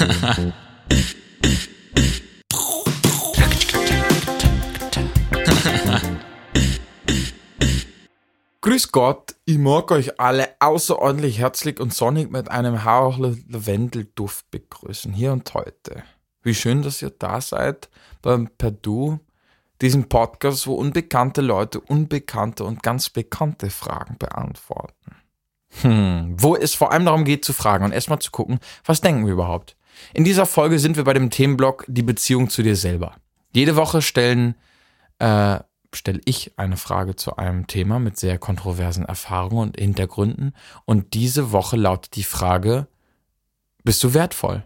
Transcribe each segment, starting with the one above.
Grüß Gott, ich mag euch alle außerordentlich herzlich und sonnig mit einem Hauch Lavendelduft begrüßen, hier und heute. Wie schön, dass ihr da seid beim Perdu, diesem Podcast, wo unbekannte Leute unbekannte und ganz bekannte Fragen beantworten. Hm, wo es vor allem darum geht zu fragen und erstmal zu gucken, was denken wir überhaupt. In dieser Folge sind wir bei dem Themenblock die Beziehung zu dir selber. Jede Woche stellen äh, stelle ich eine Frage zu einem Thema mit sehr kontroversen Erfahrungen und Hintergründen. Und diese Woche lautet die Frage, bist du wertvoll?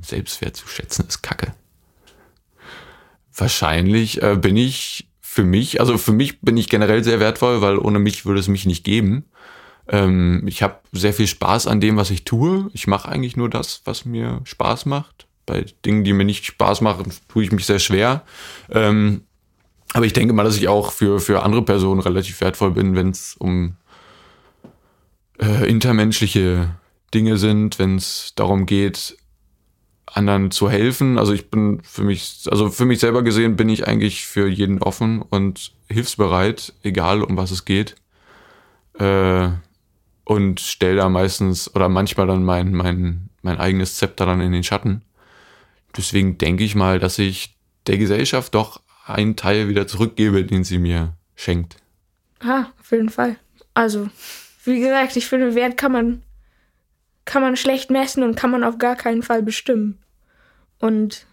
Selbstwert zu schätzen ist Kacke. Wahrscheinlich äh, bin ich für mich, also für mich bin ich generell sehr wertvoll, weil ohne mich würde es mich nicht geben. Ähm, ich habe sehr viel Spaß an dem, was ich tue. Ich mache eigentlich nur das, was mir Spaß macht. Bei Dingen, die mir nicht Spaß machen, tue ich mich sehr schwer. Ähm, aber ich denke mal, dass ich auch für, für andere Personen relativ wertvoll bin, wenn es um äh, intermenschliche Dinge sind, wenn es darum geht, anderen zu helfen. Also ich bin für mich, also für mich selber gesehen, bin ich eigentlich für jeden offen und hilfsbereit, egal um was es geht. Äh, und stelle da meistens oder manchmal dann mein, mein, mein eigenes Zepter dann in den Schatten. Deswegen denke ich mal, dass ich der Gesellschaft doch einen Teil wieder zurückgebe, den sie mir schenkt. Ah, auf jeden Fall. Also, wie gesagt, ich finde, Wert kann man, kann man schlecht messen und kann man auf gar keinen Fall bestimmen. Und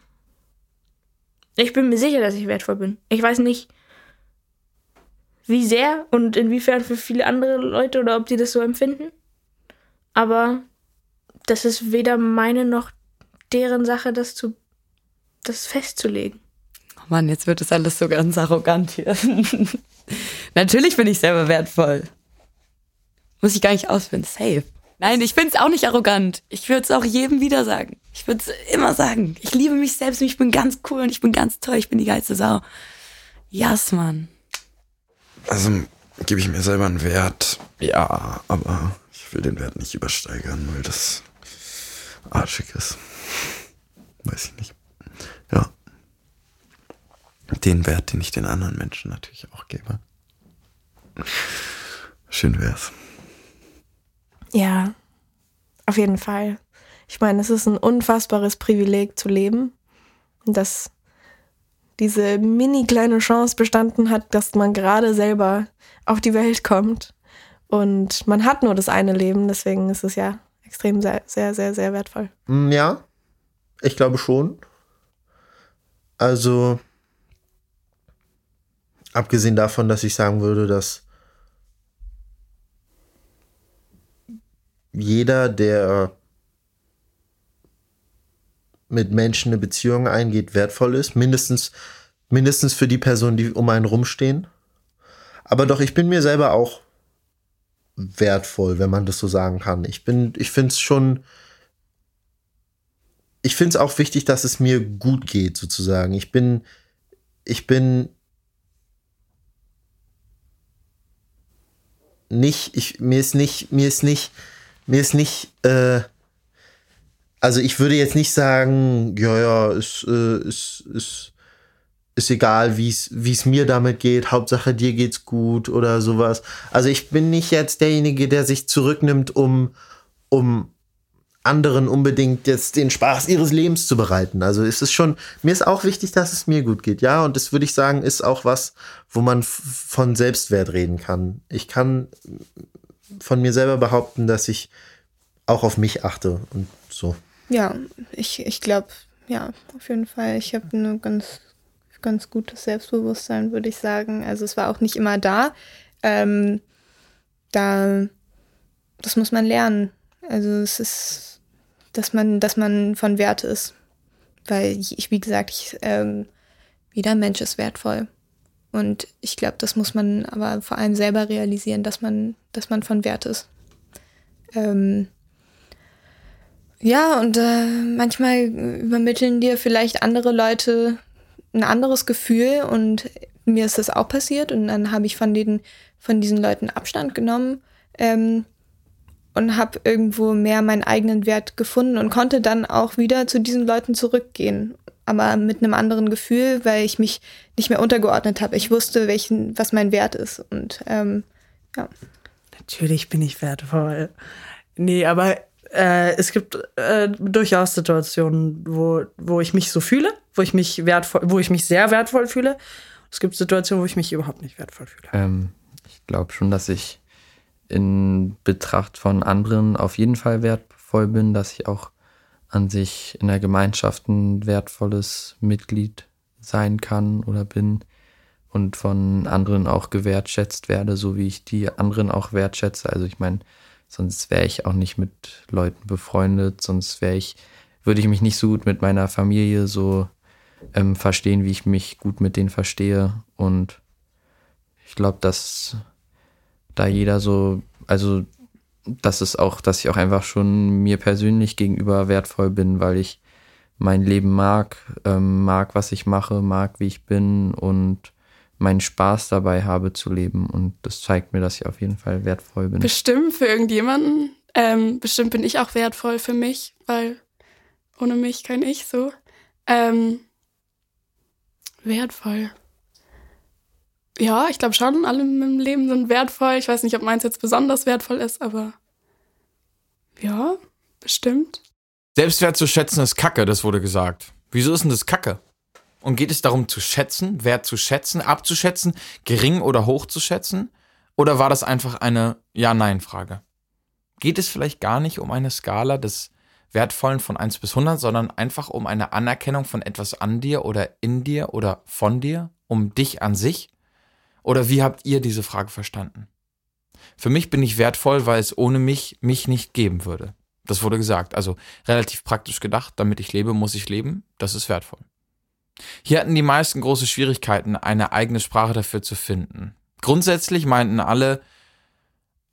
ich bin mir sicher, dass ich wertvoll bin. Ich weiß nicht, wie sehr und inwiefern für viele andere Leute oder ob die das so empfinden. Aber das ist weder meine noch deren Sache, das zu das festzulegen. Mann, jetzt wird es alles so ganz arrogant hier. Natürlich bin ich selber wertvoll. Muss ich gar nicht ausfinden. Safe. Nein, ich finde es auch nicht arrogant. Ich würde es auch jedem wieder sagen. Ich würde es immer sagen. Ich liebe mich selbst und ich bin ganz cool und ich bin ganz toll. Ich bin die geilste Sau. Yes, Mann. Also gebe ich mir selber einen Wert. Ja, aber ich will den Wert nicht übersteigern, weil das arschig ist. Weiß ich nicht. Ja den Wert, den ich den anderen Menschen natürlich auch gebe. Schön wär's. Ja, auf jeden Fall. Ich meine, es ist ein unfassbares Privileg zu leben, dass diese mini kleine Chance bestanden hat, dass man gerade selber auf die Welt kommt. Und man hat nur das eine Leben, deswegen ist es ja extrem sehr, sehr, sehr, sehr wertvoll. Mm, ja, ich glaube schon. Also, Abgesehen davon, dass ich sagen würde, dass jeder, der mit Menschen eine Beziehung eingeht, wertvoll ist. Mindestens, mindestens für die Personen, die um einen rumstehen. Aber doch, ich bin mir selber auch wertvoll, wenn man das so sagen kann. Ich bin, ich finde es schon, ich finde es auch wichtig, dass es mir gut geht, sozusagen. Ich bin, ich bin nicht, ich, mir ist nicht, mir ist nicht, mir ist nicht, äh, also ich würde jetzt nicht sagen, ja, ja, ist, äh, ist, ist, ist egal, wie es mir damit geht, Hauptsache dir geht's gut oder sowas. Also ich bin nicht jetzt derjenige, der sich zurücknimmt, um, um anderen unbedingt jetzt den Spaß ihres Lebens zu bereiten. Also es ist schon, mir ist auch wichtig, dass es mir gut geht, ja. Und das würde ich sagen, ist auch was, wo man von Selbstwert reden kann. Ich kann von mir selber behaupten, dass ich auch auf mich achte und so. Ja, ich, ich glaube, ja, auf jeden Fall. Ich habe ein ganz, ganz gutes Selbstbewusstsein, würde ich sagen. Also es war auch nicht immer da. Ähm, da, das muss man lernen. Also es ist dass man, dass man von Wert ist. Weil ich, wie gesagt, ich, ähm, jeder Mensch ist wertvoll. Und ich glaube, das muss man aber vor allem selber realisieren, dass man, dass man von Wert ist. Ähm, ja, und äh, manchmal übermitteln dir vielleicht andere Leute ein anderes Gefühl und mir ist das auch passiert und dann habe ich von den, von diesen Leuten Abstand genommen. Ähm, und habe irgendwo mehr meinen eigenen Wert gefunden und konnte dann auch wieder zu diesen Leuten zurückgehen. Aber mit einem anderen Gefühl, weil ich mich nicht mehr untergeordnet habe. Ich wusste, welchen, was mein Wert ist. Und ähm, ja. Natürlich bin ich wertvoll. Nee, aber äh, es gibt äh, durchaus Situationen, wo, wo ich mich so fühle, wo ich mich wertvoll, wo ich mich sehr wertvoll fühle. Es gibt Situationen, wo ich mich überhaupt nicht wertvoll fühle. Ähm, ich glaube schon, dass ich in Betracht von anderen auf jeden Fall wertvoll bin, dass ich auch an sich in der Gemeinschaft ein wertvolles Mitglied sein kann oder bin und von anderen auch gewertschätzt werde, so wie ich die anderen auch wertschätze. Also ich meine, sonst wäre ich auch nicht mit Leuten befreundet, sonst wäre ich, würde ich mich nicht so gut mit meiner Familie so ähm, verstehen, wie ich mich gut mit denen verstehe. Und ich glaube, dass da jeder so, also das ist auch, dass ich auch einfach schon mir persönlich gegenüber wertvoll bin, weil ich mein Leben mag, ähm, mag, was ich mache, mag, wie ich bin und meinen Spaß dabei habe zu leben. Und das zeigt mir, dass ich auf jeden Fall wertvoll bin. Bestimmt für irgendjemanden. Ähm, bestimmt bin ich auch wertvoll für mich, weil ohne mich kein ich so. Ähm, wertvoll. Ja, ich glaube schon, alle im Leben sind wertvoll. Ich weiß nicht, ob meins jetzt besonders wertvoll ist, aber ja, bestimmt. Selbstwert zu schätzen ist Kacke, das wurde gesagt. Wieso ist denn das Kacke? Und geht es darum zu schätzen, Wert zu schätzen, abzuschätzen, gering oder hoch zu schätzen? Oder war das einfach eine Ja-Nein-Frage? Geht es vielleicht gar nicht um eine Skala des Wertvollen von 1 bis 100, sondern einfach um eine Anerkennung von etwas an dir oder in dir oder von dir, um dich an sich? Oder wie habt ihr diese Frage verstanden? Für mich bin ich wertvoll, weil es ohne mich mich nicht geben würde. Das wurde gesagt. Also relativ praktisch gedacht, damit ich lebe, muss ich leben. Das ist wertvoll. Hier hatten die meisten große Schwierigkeiten, eine eigene Sprache dafür zu finden. Grundsätzlich meinten alle,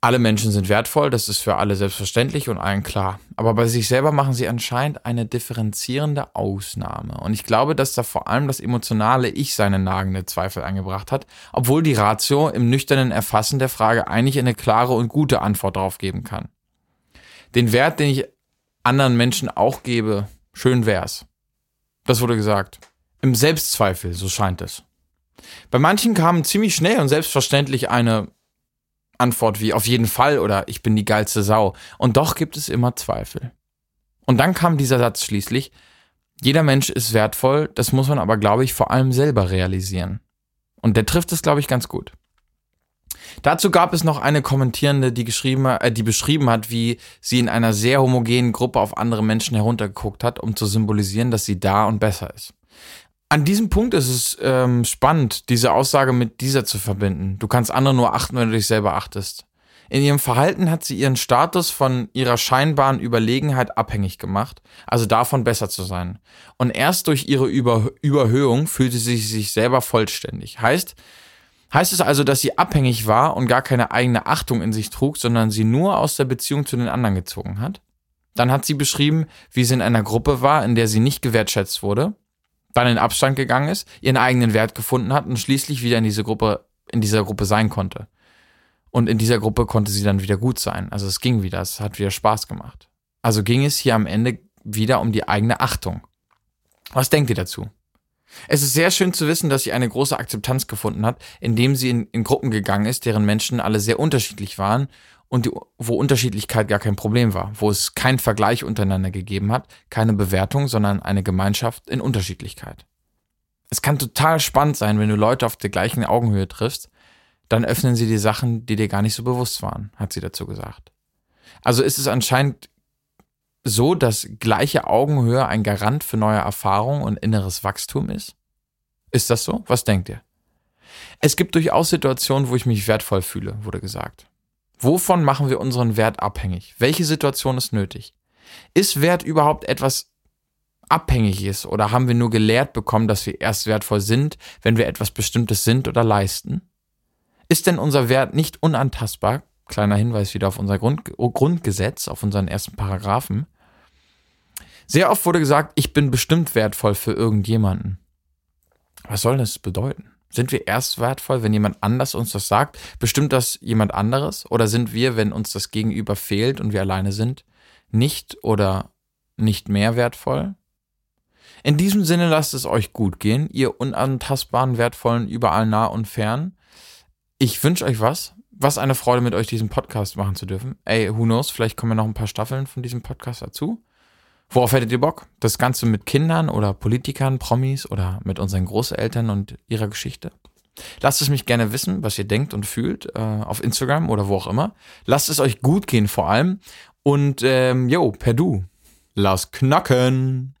alle Menschen sind wertvoll, das ist für alle selbstverständlich und allen klar. Aber bei sich selber machen sie anscheinend eine differenzierende Ausnahme. Und ich glaube, dass da vor allem das emotionale Ich seine nagende Zweifel angebracht hat, obwohl die Ratio im nüchternen Erfassen der Frage eigentlich eine klare und gute Antwort darauf geben kann. Den Wert, den ich anderen Menschen auch gebe, schön wär's. Das wurde gesagt. Im Selbstzweifel, so scheint es. Bei manchen kam ziemlich schnell und selbstverständlich eine Antwort wie auf jeden Fall oder ich bin die geilste Sau. Und doch gibt es immer Zweifel. Und dann kam dieser Satz schließlich, jeder Mensch ist wertvoll, das muss man aber, glaube ich, vor allem selber realisieren. Und der trifft es, glaube ich, ganz gut. Dazu gab es noch eine Kommentierende, die, geschrieben, äh, die beschrieben hat, wie sie in einer sehr homogenen Gruppe auf andere Menschen heruntergeguckt hat, um zu symbolisieren, dass sie da und besser ist. An diesem Punkt ist es ähm, spannend, diese Aussage mit dieser zu verbinden. Du kannst andere nur achten, wenn du dich selber achtest. In ihrem Verhalten hat sie ihren Status von ihrer scheinbaren Überlegenheit abhängig gemacht, also davon besser zu sein. Und erst durch ihre Über Überhöhung fühlte sie sich selber vollständig. Heißt, heißt es also, dass sie abhängig war und gar keine eigene Achtung in sich trug, sondern sie nur aus der Beziehung zu den anderen gezogen hat? Dann hat sie beschrieben, wie sie in einer Gruppe war, in der sie nicht gewertschätzt wurde dann in Abstand gegangen ist, ihren eigenen Wert gefunden hat und schließlich wieder in diese Gruppe, in dieser Gruppe sein konnte. Und in dieser Gruppe konnte sie dann wieder gut sein. Also es ging wieder, es hat wieder Spaß gemacht. Also ging es hier am Ende wieder um die eigene Achtung. Was denkt ihr dazu? Es ist sehr schön zu wissen, dass sie eine große Akzeptanz gefunden hat, indem sie in, in Gruppen gegangen ist, deren Menschen alle sehr unterschiedlich waren und die, wo Unterschiedlichkeit gar kein Problem war, wo es keinen Vergleich untereinander gegeben hat, keine Bewertung, sondern eine Gemeinschaft in Unterschiedlichkeit. Es kann total spannend sein, wenn du Leute auf der gleichen Augenhöhe triffst, dann öffnen sie die Sachen, die dir gar nicht so bewusst waren, hat sie dazu gesagt. Also ist es anscheinend so, dass gleiche Augenhöhe ein Garant für neue Erfahrungen und inneres Wachstum ist? Ist das so? Was denkt ihr? Es gibt durchaus Situationen, wo ich mich wertvoll fühle, wurde gesagt. Wovon machen wir unseren Wert abhängig? Welche Situation ist nötig? Ist Wert überhaupt etwas Abhängiges oder haben wir nur gelehrt bekommen, dass wir erst wertvoll sind, wenn wir etwas Bestimmtes sind oder leisten? Ist denn unser Wert nicht unantastbar? Kleiner Hinweis wieder auf unser Grund, Grundgesetz, auf unseren ersten Paragraphen. Sehr oft wurde gesagt, ich bin bestimmt wertvoll für irgendjemanden. Was soll das bedeuten? Sind wir erst wertvoll, wenn jemand anders uns das sagt? Bestimmt das jemand anderes? Oder sind wir, wenn uns das Gegenüber fehlt und wir alleine sind, nicht oder nicht mehr wertvoll? In diesem Sinne lasst es euch gut gehen, ihr unantastbaren, wertvollen, überall nah und fern. Ich wünsche euch was. Was eine Freude, mit euch diesen Podcast machen zu dürfen. Ey, who knows, vielleicht kommen ja noch ein paar Staffeln von diesem Podcast dazu. Worauf hättet ihr Bock? Das Ganze mit Kindern oder Politikern, Promis oder mit unseren Großeltern und ihrer Geschichte? Lasst es mich gerne wissen, was ihr denkt und fühlt, äh, auf Instagram oder wo auch immer. Lasst es euch gut gehen vor allem. Und ähm, jo, per Du. Lass knacken.